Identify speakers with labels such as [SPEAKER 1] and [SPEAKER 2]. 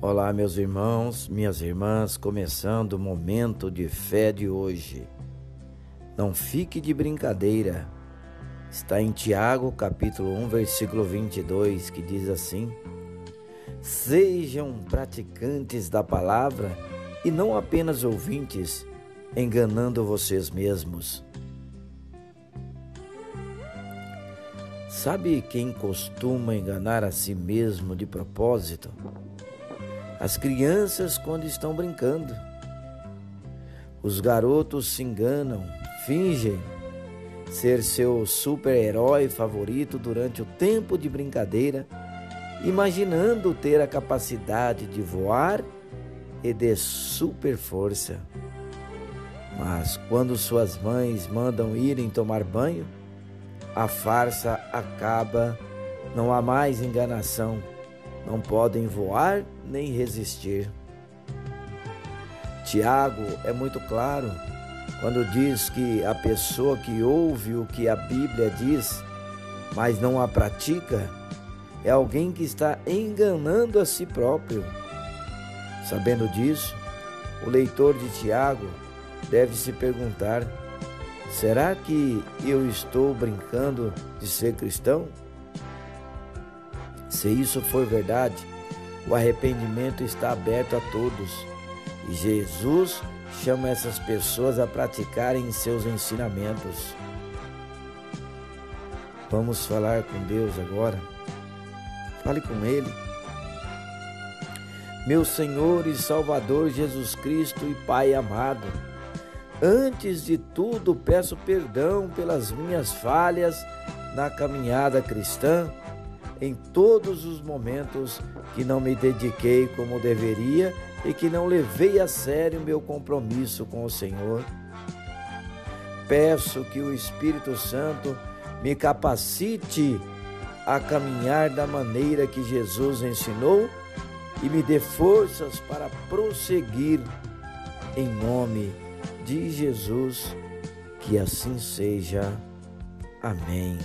[SPEAKER 1] Olá, meus irmãos, minhas irmãs, começando o momento de fé de hoje. Não fique de brincadeira. Está em Tiago, capítulo 1, versículo 22, que diz assim: Sejam praticantes da palavra e não apenas ouvintes, enganando vocês mesmos. Sabe quem costuma enganar a si mesmo de propósito? As crianças quando estão brincando. Os garotos se enganam, fingem ser seu super-herói favorito durante o tempo de brincadeira, imaginando ter a capacidade de voar e de super força. Mas quando suas mães mandam irem tomar banho, a farsa acaba, não há mais enganação não podem voar nem resistir. Tiago é muito claro quando diz que a pessoa que ouve o que a Bíblia diz, mas não a pratica, é alguém que está enganando a si próprio. Sabendo disso, o leitor de Tiago deve se perguntar: será que eu estou brincando de ser cristão? Se isso for verdade, o arrependimento está aberto a todos e Jesus chama essas pessoas a praticarem seus ensinamentos. Vamos falar com Deus agora. Fale com Ele. Meu Senhor e Salvador Jesus Cristo e Pai amado, antes de tudo peço perdão pelas minhas falhas na caminhada cristã em todos os momentos que não me dediquei como deveria e que não levei a sério meu compromisso com o Senhor. Peço que o Espírito Santo me capacite a caminhar da maneira que Jesus ensinou e me dê forças para prosseguir em nome de Jesus. Que assim seja. Amém.